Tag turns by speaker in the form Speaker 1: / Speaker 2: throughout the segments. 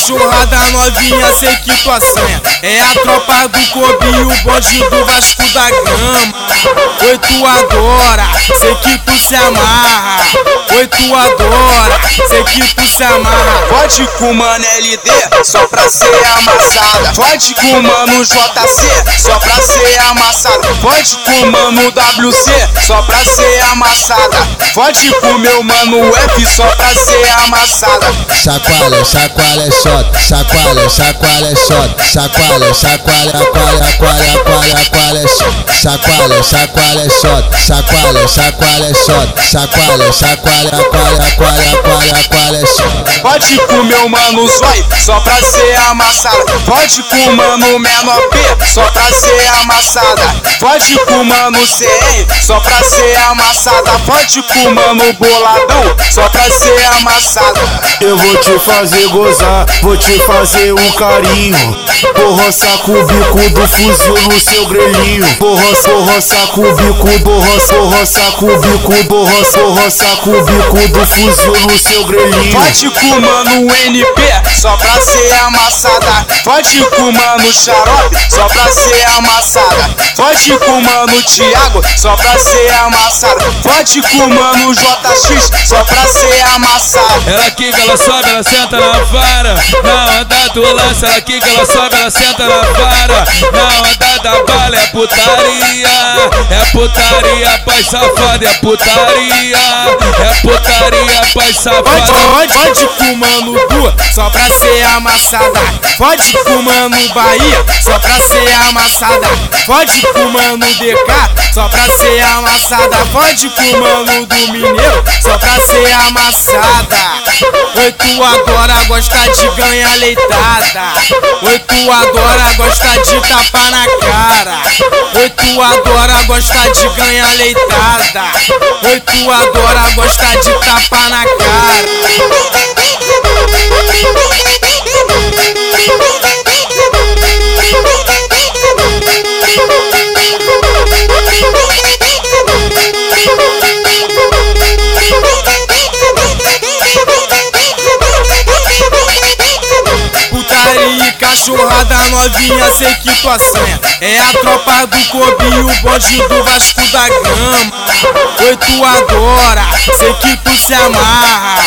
Speaker 1: cachorrada novinha, sei que tu assanha. É a tropa do Kobe o bonde do Vasco da Gama. Oi, tu adora, sei que tu se amarra. Oi, tu adora, sei que tu se amarra.
Speaker 2: Pode com mano LD, só pra ser amassada. Pode com mano JC, só pra ser amassada. Pode com mano WC, só pra ser amassada. Pode com meu mano F, só pra ser amassada.
Speaker 3: Chacoalha, chacoalha, shot, chacoalha, chacoalha, shot, chacoalha, chacoalha, chacoalha, chacoalha, chacoalha, chacoalha, chacoalha, shot, chacoalha, chacoalha, shot, chacoalha, chacoalha, chacoalha, chacoalha, chacoalha, chacoalha, shot.
Speaker 2: Pode com meu mano Zói, só pra ser amassada. Pode com mano menor P, só pra ser amassada. Pode com mano CR, só pra ser amassada. Pode com mano boladão, só pra ser amassada.
Speaker 4: Eu vou te fazer gozar, vou te fazer um carinho. Vou roçar com o bico do fuzil no seu grelhinho. Roçar, vou roçar com o bico, vou roçar com o bico, vou roçar com o bico do fuzil no seu grelhinho.
Speaker 2: Pode com mano NP, só pra ser amassada. Pode com mano xarope, só pra ser amassada. Pode com mano Thiago, só pra ser amassada. Pode com mano JX, só pra ser amassada.
Speaker 5: Ela quica, ela sobe, ela senta na vara. Na onda do lance, ela quica, ela sobe, ela senta na vara. Na onda da bala é putaria. É putaria, pai safado, é putaria. É putaria, pai
Speaker 1: Pode,
Speaker 5: safado.
Speaker 1: pode, pode com mano Du, só pra ser amassada. Pode com mano Bahia, só pra ser amassada. Pode com mano DK, só pra ser amassada. Pode com mano do Mineiro, só pra ser amassada. Oi, tu agora gosta de ganhar leitada. Oi, tu agora gosta de tapar na cara. Oi, tu adora gosta de ganhar leitada. Oi, tu adora gosta de tapar na cara. E cachorrada novinha, sei que tu assanha. É a tropa do Kobe o bonde do Vasco da Gama. Oi, tu adora, sei que tu se amarra.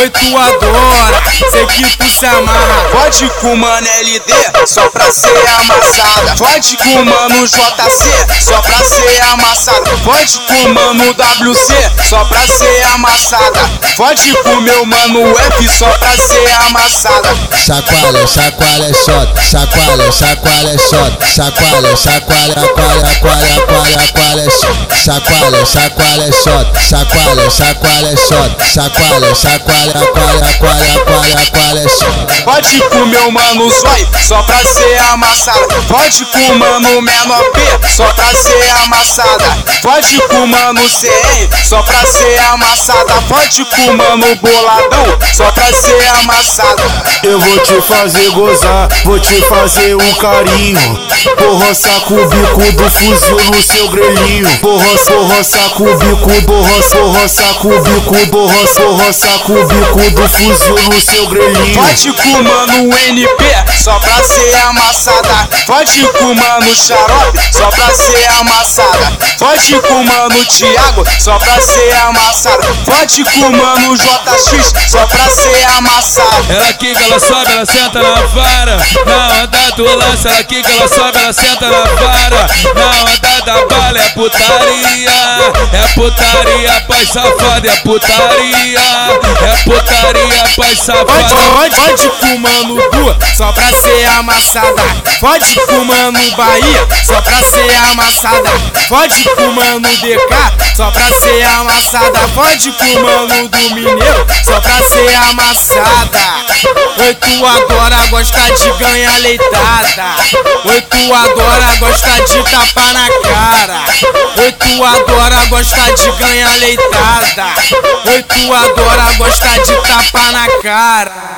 Speaker 1: Oi, tu adora, sei que tu se amarra.
Speaker 2: Pode com mano LD, só pra ser amassada. Pode com mano JC, só pra ser amassada. Pode com mano WC, só pra ser amassada. Pode com meu mano F, só pra ser amassada.
Speaker 3: Chacoalha, chacoalha, shot. Chacoalha, chacoalha, shot. Chacoalha, chacoalha, chacoalha, chacoalha, chacoalha, chacoalha, chacoalha, shot. Chacoalha, chacoalha, shot. Chacoalha, chacoalha, chacoalha, chacoalha, chacoalha, chacoalha, shot.
Speaker 2: Pode com meu mano Zói, só pra ser amassada. Pode com mano menor P, só pra ser amassada. Pode com mano CR, só pra ser amassada. Pode com mano boladão, só pra ser amassada.
Speaker 4: Eu vou te fazer gozar, vou te fazer um carinho. Vou roçar com o bico do fuzil no seu grelhinho. Vou roçar, vou roçar com o bico, vou roçar, vou roçar com o bico, vou roçar, vou roçar com o bico do fuzil no seu grelhinho.
Speaker 2: Pode com mano NP, só pra ser amassada. Pode com mano xarope, só pra ser amassada. Pode com mano Thiago, só pra ser amassada. Pode com mano JX, só pra ser amassada.
Speaker 5: Ela quica, ela sobe, ela senta na vara. Na onda do lance, ela quica, ela sobe, ela senta na vara. Na onda da bala é putaria. É putaria, pai safado, é putaria. É putaria, pai safado.
Speaker 1: pode, pode mano Du, só pra ser amassada. Pode mano Bahia, só pra ser amassada. Pode mano DK, só pra ser amassada. Pode mano do Mineiro, só pra ser amassada. Oi, tu agora gosta de ganhar leitada. Oi, tu agora gosta de tapar na cara. Oi, tu agora gosta de ganhar leitada. Oi, tu agora gosta de tapar na cara.